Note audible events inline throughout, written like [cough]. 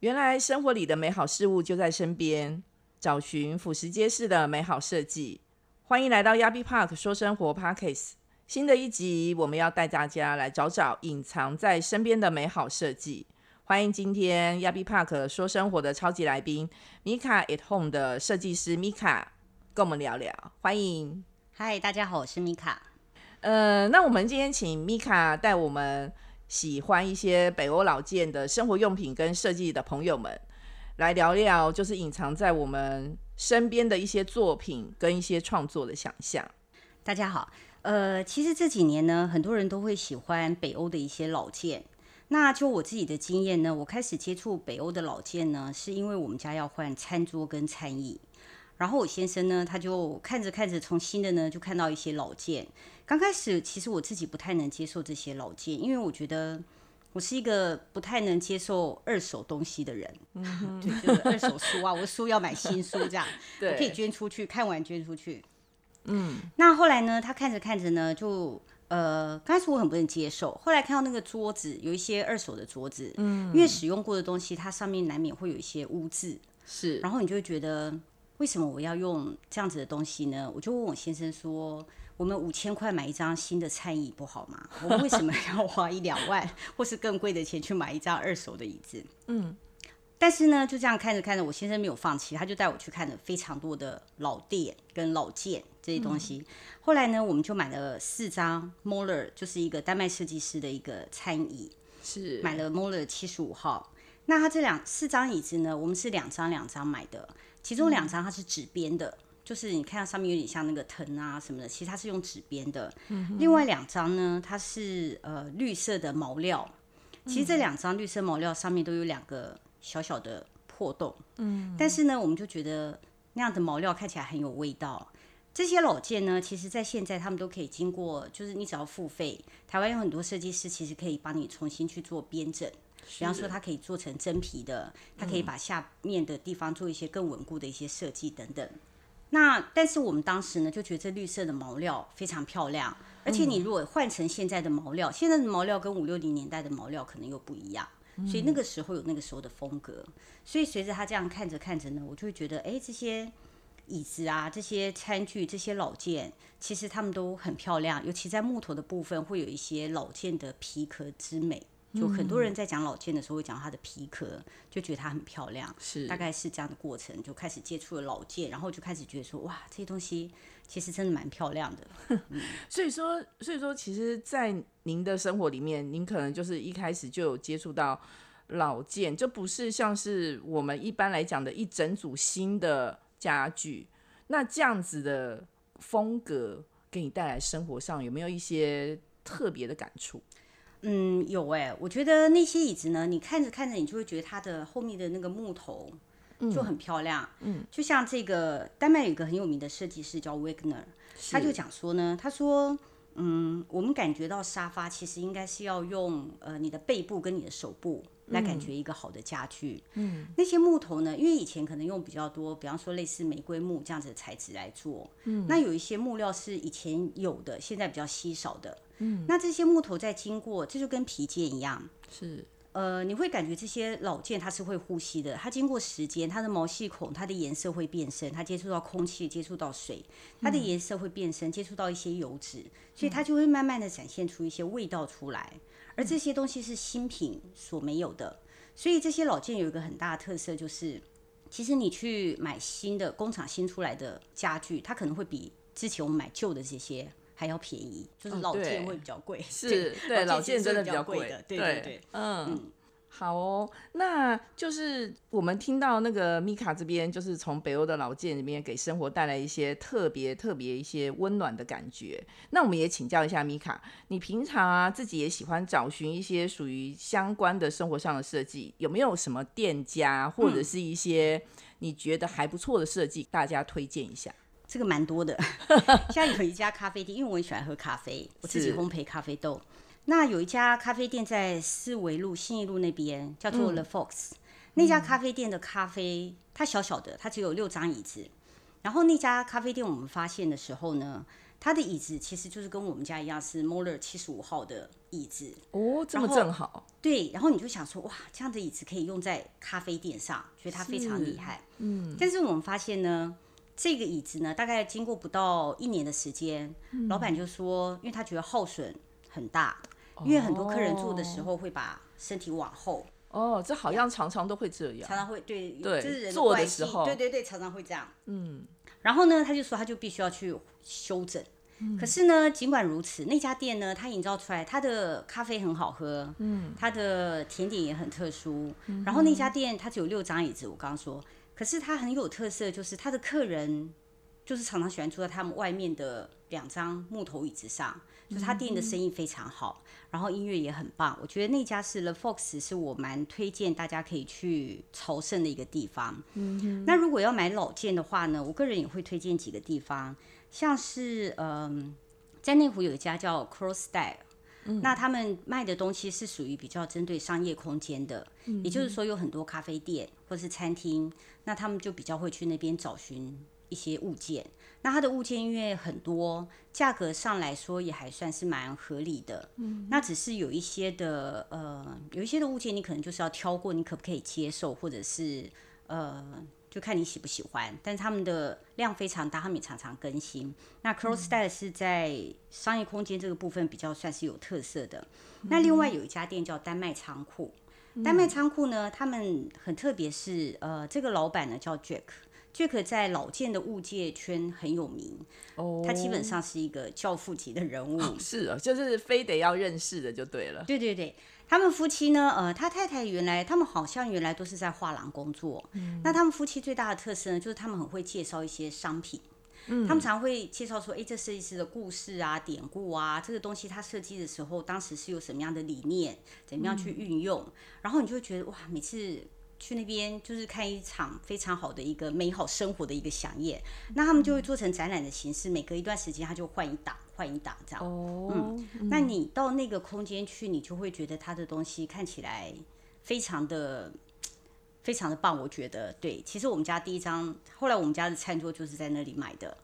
原来生活里的美好事物就在身边，找寻俯拾皆是的美好设计。欢迎来到 Yabi Park 说生活 Parkes。新的一集，我们要带大家来找找隐藏在身边的美好设计。欢迎今天 Yabi Park 说生活的超级来宾米卡 at Home 的设计师米卡，跟我们聊聊。欢迎，嗨，大家好，我是米卡。呃，那我们今天请米卡带我们。喜欢一些北欧老件的生活用品跟设计的朋友们，来聊聊就是隐藏在我们身边的一些作品跟一些创作的想象。大家好，呃，其实这几年呢，很多人都会喜欢北欧的一些老件。那就我自己的经验呢，我开始接触北欧的老件呢，是因为我们家要换餐桌跟餐椅。然后我先生呢，他就看着看着，从新的呢就看到一些老件。刚开始其实我自己不太能接受这些老件，因为我觉得我是一个不太能接受二手东西的人。嗯，[laughs] 对，就是二手书啊，我的书要买新书这样，[laughs] 我可以捐出去，看完捐出去。嗯，那后来呢，他看着看着呢，就呃，刚开始我很不能接受，后来看到那个桌子有一些二手的桌子，嗯，因为使用过的东西，它上面难免会有一些污渍，是，然后你就会觉得。为什么我要用这样子的东西呢？我就问我先生说：“我们五千块买一张新的餐椅不好吗？我们为什么要花一两万或是更贵的钱去买一张二手的椅子？”嗯，但是呢，就这样看着看着，我先生没有放弃，他就带我去看了非常多的老店跟老件这些东西。后来呢，我们就买了四张 Moller，就是一个丹麦设计师的一个餐椅，是买了 Moller 七十五号。那他这两四张椅子呢，我们是两张两张买的。其中两张它是纸编的，就是你看它上面有点像那个藤啊什么的，其实它是用纸编的。另外两张呢，它是呃绿色的毛料，其实这两张绿色毛料上面都有两个小小的破洞。嗯，但是呢，我们就觉得那样的毛料看起来很有味道。这些老件呢，其实在现在他们都可以经过，就是你只要付费，台湾有很多设计师其实可以帮你重新去做编整。比方说，它可以做成真皮的，它可以把下面的地方做一些更稳固的一些设计等等。那但是我们当时呢，就觉得这绿色的毛料非常漂亮，而且你如果换成现在的毛料，现在的毛料跟五六零年代的毛料可能又不一样，所以那个时候有那个时候的风格。所以随着他这样看着看着呢，我就会觉得，哎，这些椅子啊，这些餐具，这些老件，其实它们都很漂亮，尤其在木头的部分，会有一些老件的皮壳之美。就很多人在讲老件的时候，会讲它的皮壳，就觉得它很漂亮，是大概是这样的过程，就开始接触了老件，然后就开始觉得说，哇，这些东西其实真的蛮漂亮的。[laughs] 所以说，所以说，其实，在您的生活里面，您可能就是一开始就有接触到老件，就不是像是我们一般来讲的一整组新的家具。那这样子的风格给你带来生活上有没有一些特别的感触？嗯，有哎，我觉得那些椅子呢，你看着看着，你就会觉得它的后面的那个木头就很漂亮。嗯，就像这个丹麦有一个很有名的设计师叫 Wagner，他就讲说呢，他说，嗯，我们感觉到沙发其实应该是要用呃你的背部跟你的手部来感觉一个好的家具。嗯，那些木头呢，因为以前可能用比较多，比方说类似玫瑰木这样子的材质来做。嗯，那有一些木料是以前有的，现在比较稀少的。嗯，那这些木头在经过，这就跟皮件一样，是，呃，你会感觉这些老件它是会呼吸的，它经过时间，它的毛细孔，它的颜色会变深，它接触到空气，接触到水，它的颜色会变深，接触到一些油脂，所以它就会慢慢的展现出一些味道出来，而这些东西是新品所没有的，所以这些老件有一个很大的特色，就是其实你去买新的工厂新出来的家具，它可能会比之前我们买旧的这些。还要便宜，就是老件会比较贵。是 [laughs] 对，老件真的比较贵的。对对对，嗯，好哦。那就是我们听到那个米卡这边，就是从北欧的老建里面给生活带来一些特别特别一些温暖的感觉。那我们也请教一下米卡，你平常啊自己也喜欢找寻一些属于相关的生活上的设计，有没有什么店家或者是一些你觉得还不错的设计，大家推荐一下？这个蛮多的，[laughs] 现在有一家咖啡店，因为我很喜欢喝咖啡，我自己烘焙咖啡豆。那有一家咖啡店在四维路信义路那边，叫做 The Fox。那家咖啡店的咖啡，它小小的，它只有六张椅子。然后那家咖啡店我们发现的时候呢，它的椅子其实就是跟我们家一样是 Moller 七十五号的椅子。哦，这么正好，对，然后你就想说，哇，这样的椅子可以用在咖啡店上，觉得它非常厉害。嗯，但是我们发现呢，这个椅子呢，大概经过不到一年的时间，老板就说，因为他觉得耗损很大，因为很多客人坐的时候会把身体往后，哦，这好像常常都会这样。常。常会对对这是人坐的时候。对对对，常常会这样。嗯，然后呢，他就说他就必须要去修整。可是呢，尽管如此，那家店呢，它营造出来它的咖啡很好喝，嗯，它的甜点也很特殊。然后那家店它只有六张椅子，我刚刚说，可是它很有特色，就是它的客人就是常常喜欢坐在他们外面的两张木头椅子上，就是他店的生意非常好，然后音乐也很棒。我觉得那家是 The Fox，是我蛮推荐大家可以去朝圣的一个地方。嗯那如果要买老件的话呢，我个人也会推荐几个地方，像是嗯，在内湖有一家叫 Cross Style。那他们卖的东西是属于比较针对商业空间的，也就是说有很多咖啡店或是餐厅，那他们就比较会去那边找寻一些物件。那它的物件因为很多，价格上来说也还算是蛮合理的。嗯，那只是有一些的呃，有一些的物件你可能就是要挑过，你可不可以接受，或者是呃，就看你喜不喜欢。但是他们的量非常大，他们也常常更新。那 Cross Style 是在商业空间这个部分比较算是有特色的。那另外有一家店叫丹麦仓库。丹麦仓库呢，他们很特别是，呃，这个老板呢叫 Jack。Jack 在老件的物界圈很有名，哦，他基本上是一个教父级的人物。是啊，就是非得要认识的就对了。对对对，他们夫妻呢，呃，他太太原来他们好像原来都是在画廊工作。嗯那他们夫妻最大的特色呢，就是他们很会介绍一些商品。嗯他们常会介绍说，哎，这设计师的故事啊、典故啊，这个东西他设计的时候，当时是有什么样的理念，怎么样去运用，然后你就会觉得哇，每次去那边就是看一场非常好的一个美好生活的一个飨宴。那他们就会做成展览的形式，每隔一段时间他就换一档，换一档这样。哦，那你到那个空间去，你就会觉得他的东西看起来非常的非常的棒。我觉得对，其实我们家第一张，后来我们家的餐桌就是在那里买的。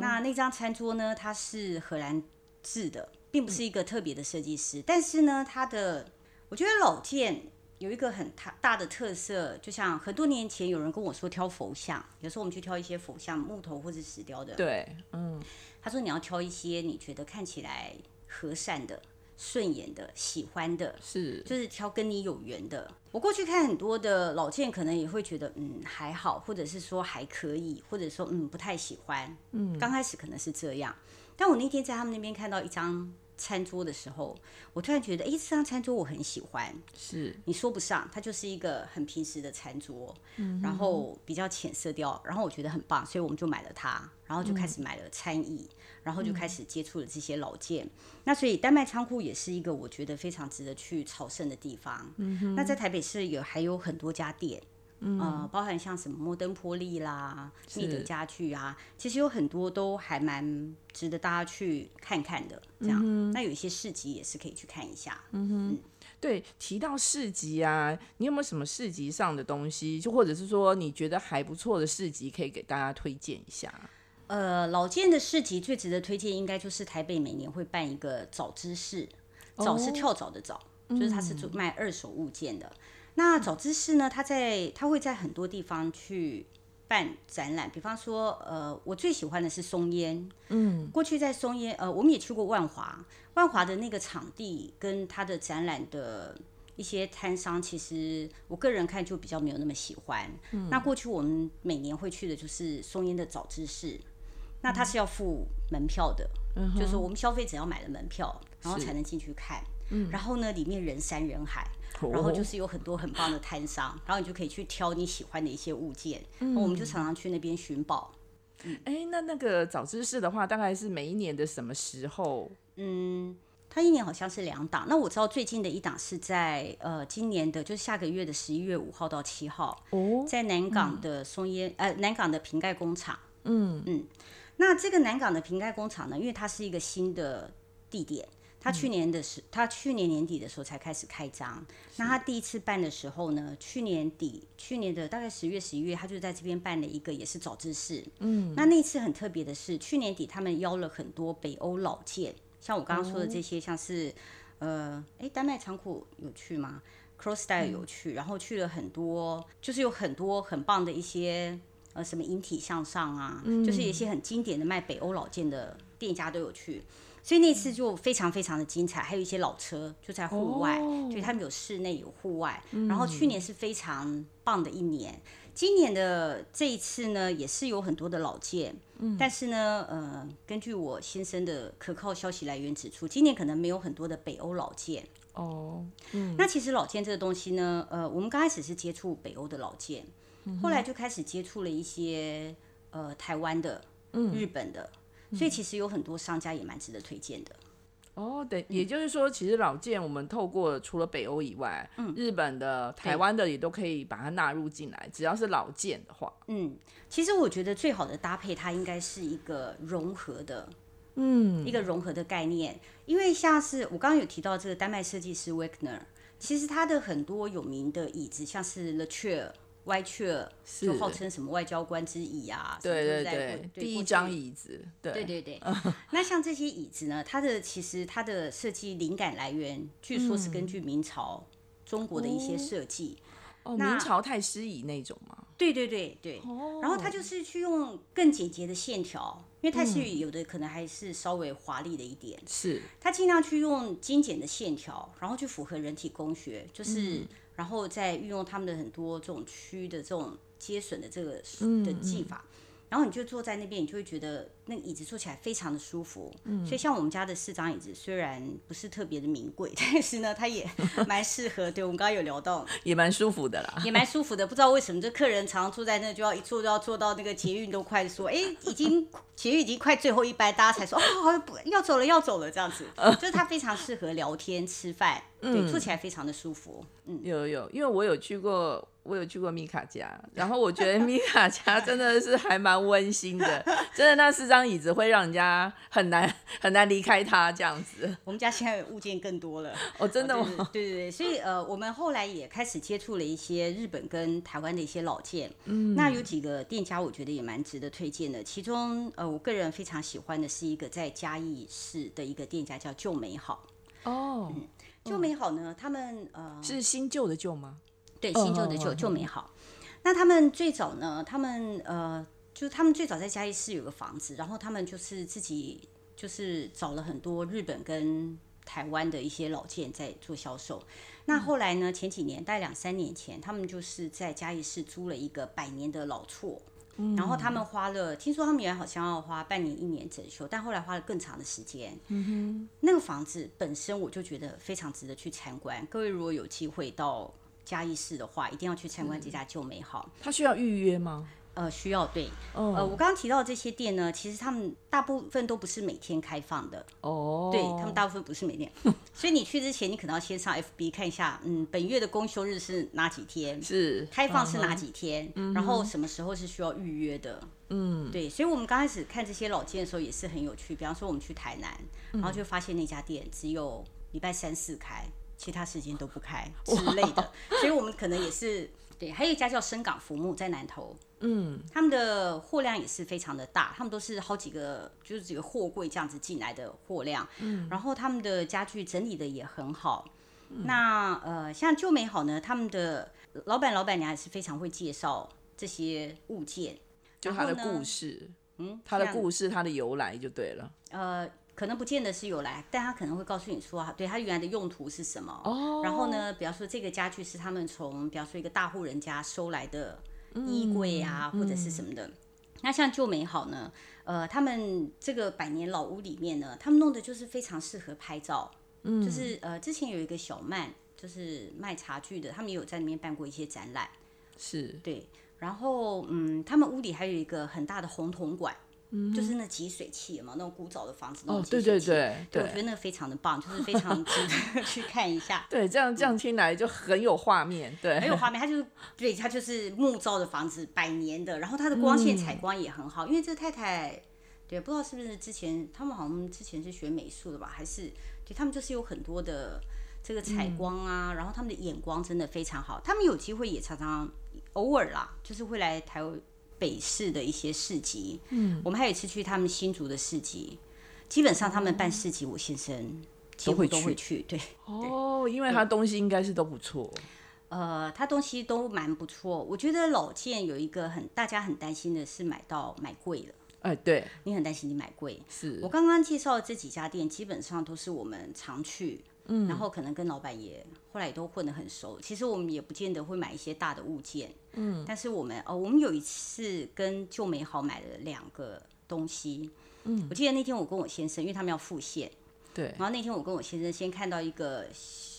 那那张餐桌呢，它是荷兰制的，并不是一个特别的设计师，但是呢，它的我觉得老件有一个很大大的特色，就像很多年前有人跟我说挑佛像，有时候我们去挑一些佛像，木头或者石雕的，对，嗯，他说你要挑一些你觉得看起来和善的、顺眼的、喜欢的，是，就是挑跟你有缘的。我过去看很多的老件，可能也会觉得嗯还好，或者是说还可以，或者说嗯不太喜欢。嗯，刚开始可能是这样，但我那天在他们那边看到一张餐桌的时候，我突然觉得，哎，这张餐桌我很喜欢。是，你说不上，它就是一个很平时的餐桌，然后比较浅色调，然后我觉得很棒，所以我们就买了它，然后就开始买了餐椅，然后就开始接触了这些老件。那所以丹麦仓库也是一个我觉得非常值得去朝圣的地方。那在台北市有还有很多家店。呃，包含像什么摩登玻璃啦、密德家具啊，其实有很多都还蛮值得大家去看看的。这样，那有一些市集也是可以去看一下。嗯哼对，提到市集啊，你有没有什么市集上的东西，就或者是说你觉得还不错的市集，可以给大家推荐一下？呃，老建的市集最值得推荐，应该就是台北每年会办一个早知市，早是跳蚤的早，就是它是做卖二手物件的。那早知市呢，它在它会在很多地方去办展览，比方说，呃，我最喜欢的是松烟，嗯，过去在松烟，呃，我们也去过万华，万华的那个场地跟它的展览的一些摊商，其实我个人看就比较没有那么喜欢。那过去我们每年会去的就是松烟的早知市，那它是要付门票的，就是我们消费者要买了门票，然后才能进去看。然后呢，里面人山人海，然后就是有很多很棒的摊商，然后你就可以去挑你喜欢的一些物件。我们就常常去那边寻宝。哎，那那个早知识的话，大概是每一年的什么时候？嗯，它一年好像是两档。那我知道最近的一档是在呃今年的，就是下个月的十一月五号到七号，哦，在南港的松烟呃南港的瓶盖工厂。嗯嗯，那这个南港的瓶盖工厂呢，因为它是一个新的地点。他去年的时，他去年年底的时候才开始开张。那他第一次办的时候呢，去年底，去年的大概十月、十一月，他就在这边办了一个，也是早知识。嗯，那那次很特别的是，去年底他们邀了很多北欧老剑，像我刚刚说的这些，像是呃，哎，丹麦仓库有去吗？Cross Style 有去，然后去了很多，就是有很多很棒的一些呃，什么引体向上啊，就是一些很经典的卖北欧老剑的店家都有去。所以那次就非常非常的精彩，还有一些老车就在户外，所以他们有室内有户外。然后去年是非常棒的一年，今年的这一次呢也是有很多的老件，但是呢，呃，根据我先生的可靠消息来源指出，今年可能没有很多的北欧老件。哦，嗯，那其实老件这个东西呢，呃，我们刚开始是接触北欧的老件，后来就开始接触了一些呃台湾的、日本的。所以其实有很多商家也蛮值得推荐的。哦，对，也就是说，其实老件我们透过除了北欧以外，嗯，日本的、台湾的也都可以把它纳入进来，只要是老件的话。嗯，其实我觉得最好的搭配，它应该是一个融合的，嗯，一个融合的概念。因为像是我刚刚有提到这个丹麦设计师 Wagner，其实他的很多有名的椅子，像是 l e c h a i r 歪雀就号称什么外交官之椅啊？对对对，第一张椅子。对对对。[laughs] 那像这些椅子呢？它的其实它的设计灵感来源，据说是根据明朝中国的一些设计。哦，明朝太师椅那种吗？对对对对。哦。然后他就是去用更简洁的线条，因为太师椅有的可能还是稍微华丽的一点。是。他尽量去用精简的线条，然后去符合人体工学，就是。然后再运用他们的很多这种区的这种接损的这个的技法。然后你就坐在那边，你就会觉得那个椅子坐起来非常的舒服。嗯，所以像我们家的四张椅子，虽然不是特别的名贵，但是呢，它也 [laughs] 蛮适合。对我们刚刚有聊到，也蛮舒服的啦，也蛮舒服的。不知道为什么这客人常常坐在那，就要一坐就要坐到那个捷运都快说，哎，已经捷运已经快最后一班，大家才说哦，要走了要走了这样子。[laughs] 就是它非常适合聊天吃饭，对，坐起来非常的舒服。嗯，有有，因为我有去过。我有去过米卡家，然后我觉得米卡家真的是还蛮温馨的，真的那四张椅子会让人家很难很难离开它这样子。我们家现在物件更多了哦，真的吗？对对对，所以呃，我们后来也开始接触了一些日本跟台湾的一些老件，嗯，那有几个店家我觉得也蛮值得推荐的，其中呃，我个人非常喜欢的是一个在嘉义市的一个店家叫旧美好哦，旧美好呢，他们呃是新旧的旧吗？对，新旧的旧旧美好。那他们最早呢？他们呃，就是他们最早在嘉义市有个房子，然后他们就是自己就是找了很多日本跟台湾的一些老件在做销售。那后来呢？前几年，大概两三年前，他们就是在嘉义市租了一个百年的老厝，然后他们花了，听说他们原来好像要花半年一年整修，但后来花了更长的时间。嗯哼，那个房子本身我就觉得非常值得去参观。各位如果有机会到。嘉义市的话，一定要去参观这家旧美好。它需要预约吗？呃，需要。对，呃，我刚刚提到这些店呢，其实他们大部分都不是每天开放的。哦。对他们大部分不是每天，[laughs] 所以你去之前，你可能要先上 FB 看一下，嗯，本月的公休日是哪几天？是。开放是哪几天？然后什么时候是需要预约的？嗯，对。所以我们刚开始看这些老店的时候也是很有趣。比方说，我们去台南，然后就发现那家店只有礼拜三四开。其他时间都不开之类的，所以我们可能也是对。还有一家叫深港福木在南头，嗯，他们的货量也是非常的大，他们都是好几个就是几个货柜这样子进来的货量，嗯，然后他们的家具整理的也很好。那呃，像旧美好呢，他们的老板老板娘也是非常会介绍这些物件，就他的故事，嗯，他的故事，他的由来就对了，呃。可能不见得是有来，但他可能会告诉你说，对他原来的用途是什么。哦。然后呢，比方说这个家具是他们从，比方说一个大户人家收来的衣柜啊，或者是什么的。那像旧美好呢，呃，他们这个百年老屋里面呢，他们弄的就是非常适合拍照。嗯。就是呃，之前有一个小曼，就是卖茶具的，他们也有在里面办过一些展览。是。对。然后嗯，他们屋里还有一个很大的红铜管。就是那集水器嘛，那种古早的房子那种集水器，对我觉得那个非常的棒，就是非常值得 [laughs] 去看一下。对，这样这样听来就很有画面，对，很有画面。它就是对，它就是木造的房子，百年的，然后它的光线采光也很好。因为这个太太，对，不知道是不是之前他们好像之前是学美术的吧，还是对他们就是有很多的这个采光啊，然后他们的眼光真的非常好。他们有机会也常常偶尔啦，就是会来台北市的一些市集。嗯，我们还有一次去他们新竹的市集，基本上他们办市集，我先生几乎都会去。对，哦，因为他东西应该是都不错。呃，他东西都蛮不错。我觉得老件有一个很大家很担心的是买到买贵了。哎，对你很担心你买贵。是我刚刚介绍的这几家店，基本上都是我们常去，嗯，然后可能跟老板也后来也都混得很熟。其实我们也不见得会买一些大的物件，嗯，但是我们哦，我们有一次跟旧美好买了两个东西，嗯，我记得那天我跟我先生，因为他们要复现，对，然后那天我跟我先生先看到一个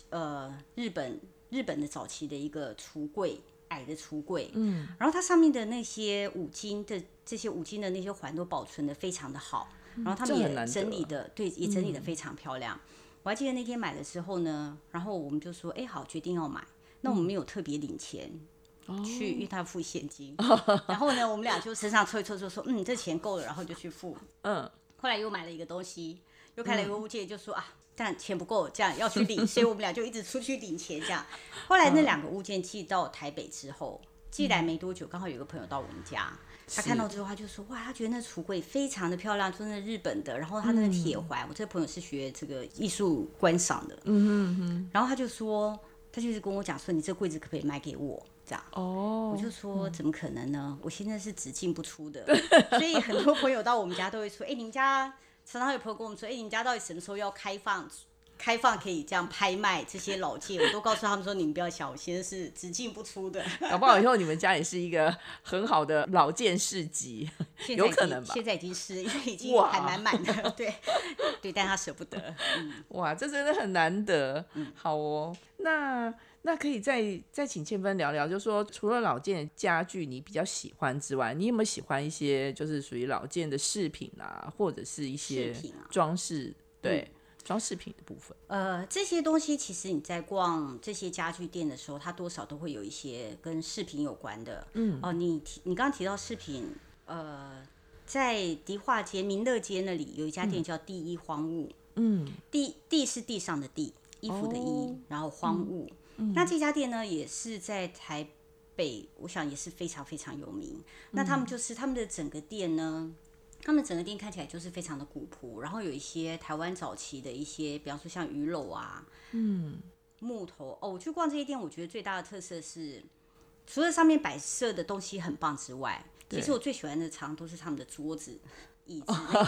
呃日本日本的早期的一个橱柜。矮的橱柜，嗯，然后它上面的那些五金的这些五金的那些环都保存的非常的好，然后他们也整理的，对，也整理的非常漂亮。我还记得那天买的时候呢，然后我们就说，哎，好，决定要买。那我们没有特别领钱去，因为他付现金。[laughs] 然后呢，我们俩就身上凑一凑，就说，嗯，这钱够了，然后就去付。[laughs] 嗯，后来又买了一个东西，又开了一个物件，就说啊。但钱不够，这样要去领，[laughs] 所以我们俩就一直出去领钱。这样，后来那两个物件寄到台北之后，寄来没多久，刚好有个朋友到我们家，他看到之后他就说：“哇，他觉得那橱柜非常的漂亮，真的日本的。然后他那个铁环，我这个朋友是学这个艺术观赏的，嗯嗯嗯。然后他就说，他就是跟我讲说，你这柜子可不可以卖给我？这样哦，我就说怎么可能呢？我现在是只进不出的，所以很多朋友到我们家都会说：哎，你们家。”常常有朋友跟我们说：“哎，你们家到底什么时候要开放？开放可以这样拍卖这些老件？”我都告诉他们说：“你们不要想，我现在是只进不出的。[laughs] 搞不好以后你们家也是一个很好的老件市集，[laughs] 有可能吧？现在已经是，因为已经还满满的，对 [laughs] 对，但他舍不得。哇，这真的很难得。好哦，那。那可以再再请倩芬聊聊，就是说除了老件家具你比较喜欢之外，你有没有喜欢一些就是属于老件的饰品啊，或者是一些装饰？对，装饰品的部分。呃，这些东西其实你在逛这些家具店的时候，它多少都会有一些跟饰品有关的。嗯，哦，你提你刚刚提到饰品，呃，在迪化街、民乐街那里有一家店叫第一荒物。嗯，地地是地上的地，衣服的衣，然后荒物。那这家店呢，也是在台北，我想也是非常非常有名。那他们就是他们的整个店呢，他们整个店看起来就是非常的古朴，然后有一些台湾早期的一些，比方说像鱼篓啊，嗯，木头哦。我去逛这些店，我觉得最大的特色是，除了上面摆设的东西很棒之外，其实我最喜欢的常都是他们的桌子。椅子、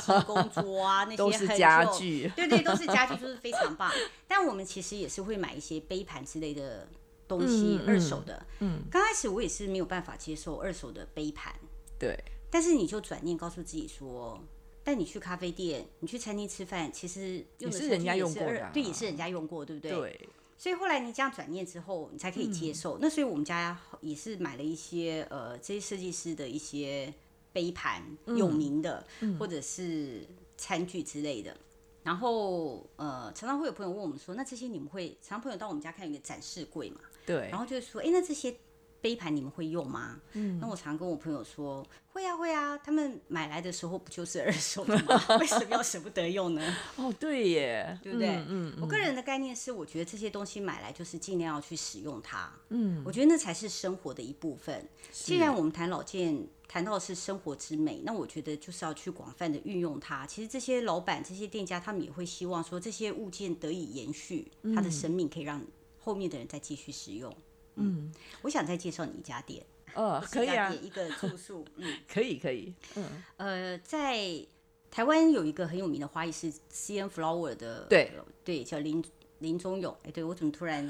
那工桌啊，那 [laughs] 些都是家具，对对，都是家具，就是非常棒。但我们其实也是会买一些杯盘之类的东西，二手的。嗯，刚开始我也是没有办法接受二手的杯盘。对。但是你就转念告诉自己说，但你去咖啡店，你去餐厅吃饭，其实也是人家用过的，对，也是人家用过，对不对？对。所以后来你这样转念之后，你才可以接受。那所以我们家也是买了一些呃，这些设计师的一些。杯盘有名的，或者是餐具之类的，然后呃，常常会有朋友问我们说，那这些你们会？常常朋友到我们家看一个展示柜嘛，对，然后就说，哎，那这些。杯盘你们会用吗？嗯，那我常跟我朋友说会啊会啊，他们买来的时候不就是二手的吗？[laughs] 为什么要舍不得用呢？[laughs] 哦，对耶，对不对？嗯，我个人的概念是，我觉得这些东西买来就是尽量要去使用它。嗯，我觉得那才是生活的一部分。既然我们谈老件，谈到的是生活之美，那我觉得就是要去广泛的运用它。其实这些老板、这些店家，他们也会希望说这些物件得以延续它的生命，可以让后面的人再继续使用。嗯，我想再介绍你一家店。哦，[laughs] 可以啊，一个住宿。嗯，[laughs] 可以可以。嗯，呃，在台湾有一个很有名的花艺师 C N Flower 的，对对，叫林林忠勇。哎，对我怎么突然？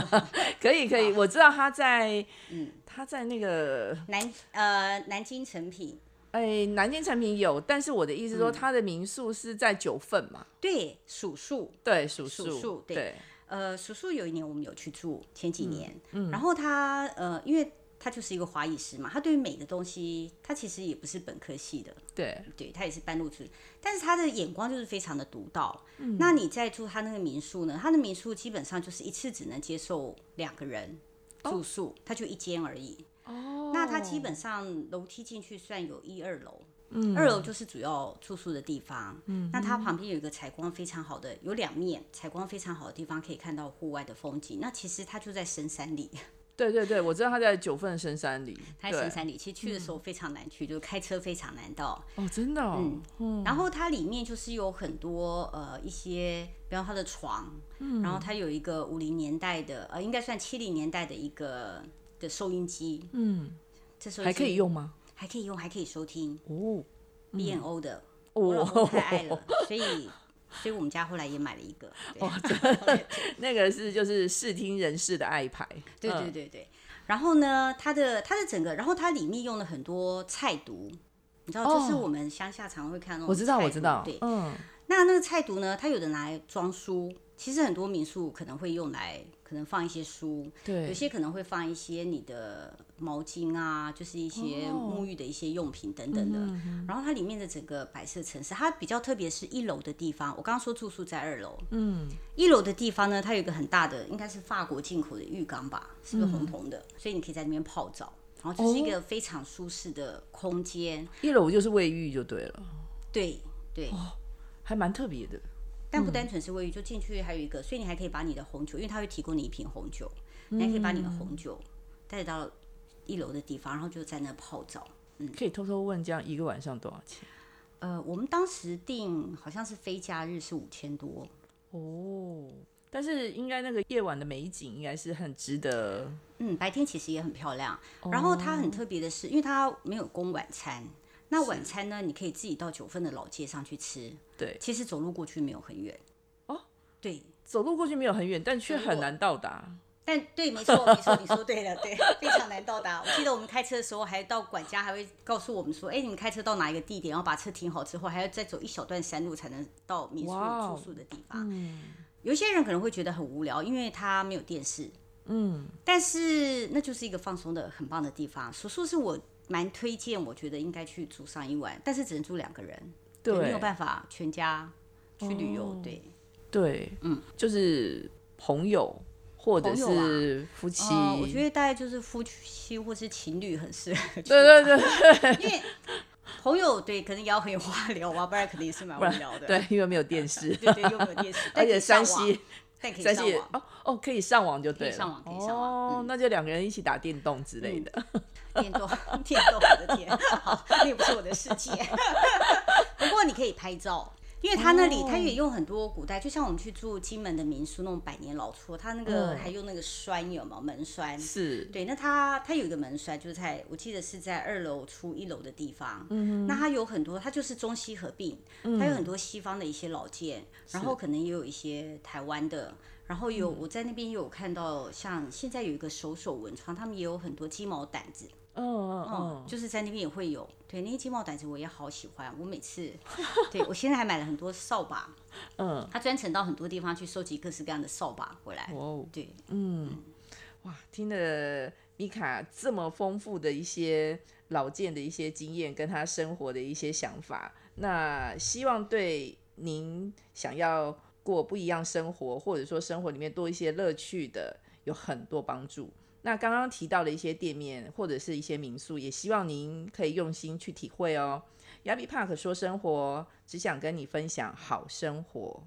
[laughs] 可以可以，我知道他在，嗯，他在那个南呃南京成品。哎，南京成品有，但是我的意思说，他的民宿是在九份嘛？对，数数，对数数，对。呃，叔叔有一年我们有去住，前几年，然后他呃，因为他就是一个华裔师嘛，他对于美的东西，他其实也不是本科系的，对，对他也是半路出，但是他的眼光就是非常的独到。那你在住他那个民宿呢？他的民宿基本上就是一次只能接受两个人住宿，他就一间而已。哦，那他基本上楼梯进去算有一二楼。嗯，二楼就是主要住宿的地方。嗯，那它旁边有一个采光非常好的，有两面采光非常好的地方，可以看到户外的风景。那其实它就在深山里。[laughs] 对对对，我知道它在九份深山里。它在深山里，其实去的时候非常难去，就是开车非常难到。哦，真的。嗯。嗯然后它里面就是有很多呃一些，比方它的床，嗯，然后它有一个五零年代的，呃，应该算七零年代的一个的收音机。嗯。这时候还可以用吗？还可以用，还可以收听。哦。B N O 的，我老公太爱了，所以。所以我们家后来也买了一个，[laughs] 那个是就是视听人士的爱牌。对对对对。然后呢，它的它的整个，然后它里面用了很多菜毒，你知道，就是我们乡下常会看那种。我知道，我知道。对，嗯。那那个菜毒呢？它有的拿来装书，其实很多民宿可能会用来。可能放一些书，对，有些可能会放一些你的毛巾啊，就是一些沐浴的一些用品等等的。然后它里面的整个白色城市，它比较特别是一楼的地方。我刚刚说住宿在二楼，嗯，一楼的地方呢，它有一个很大的，应该是法国进口的浴缸吧，是不是红红的？所以你可以在那边泡澡，然后就是一个非常舒适的空间。一楼就是卫浴就对了，对对，还蛮特别的。但不单纯是卫浴，就进去还有一个，所以你还可以把你的红酒，因为他会提供你一瓶红酒，你还可以把你的红酒带到一楼的地方，然后就在那泡澡。嗯，可以偷偷问，这样一个晚上多少钱？呃，我们当时订好像是非假日是五千多哦，但是应该那个夜晚的美景应该是很值得。嗯，白天其实也很漂亮。然后它很特别的是，因为它没有供晚餐。那晚餐呢？你可以自己到九份的老街上去吃。对，其实走路过去没有很远。哦，对，走路过去没有很远，但却很难到达。但对，没错，没错，你说对了，对，非常难到达。我记得我们开车的时候，还到管家还会告诉我们说：“哎，你们开车到哪一个地点，然后把车停好之后，还要再走一小段山路才能到民宿住宿的地方。”嗯，有些人可能会觉得很无聊，因为他没有电视。嗯，但是那就是一个放松的很棒的地方。叔叔是我。蛮推荐，我觉得应该去住上一晚，但是只能住两个人，对，没有办法全家去旅游，对，对，嗯，就是朋友或者是夫妻，我觉得大概就是夫妻或是情侣很适合，对对对，[laughs] 因为朋友对可能也要很有话聊啊，不然肯定是蛮无聊的，[laughs] 对，因为没有电视，对对，又没有电视，[laughs] 而且山西。在线哦哦，可以上网就对了。上网可以上网，哦，那就两个人一起打电动之类的。[laughs] 电动，电动，我的天，好那也不是我的世界。[laughs] 不过你可以拍照。因为他那里，他也用很多古代，就像我们去住金门的民宿那种百年老厝，他那个还用那个栓有吗？门栓是对。那他他有一个门栓，就是在我记得是在二楼出一楼的地方。嗯那他有很多，他就是中西合并，他有很多西方的一些老件，然后可能也有一些台湾的，然后有我在那边也有看到，像现在有一个手手文创，他们也有很多鸡毛掸子。嗯嗯嗯，就是在那边也会有，对那些金毛掸子我也好喜欢，我每次，[laughs] 对我现在还买了很多扫把，嗯，他专程到很多地方去收集各式各样的扫把回来，哦，对，嗯，哇，听了米卡这么丰富的一些老件的一些经验，跟他生活的一些想法，那希望对您想要过不一样生活，或者说生活里面多一些乐趣的，有很多帮助。那刚刚提到的一些店面或者是一些民宿，也希望您可以用心去体会哦。亚比 Park 说生活，只想跟你分享好生活。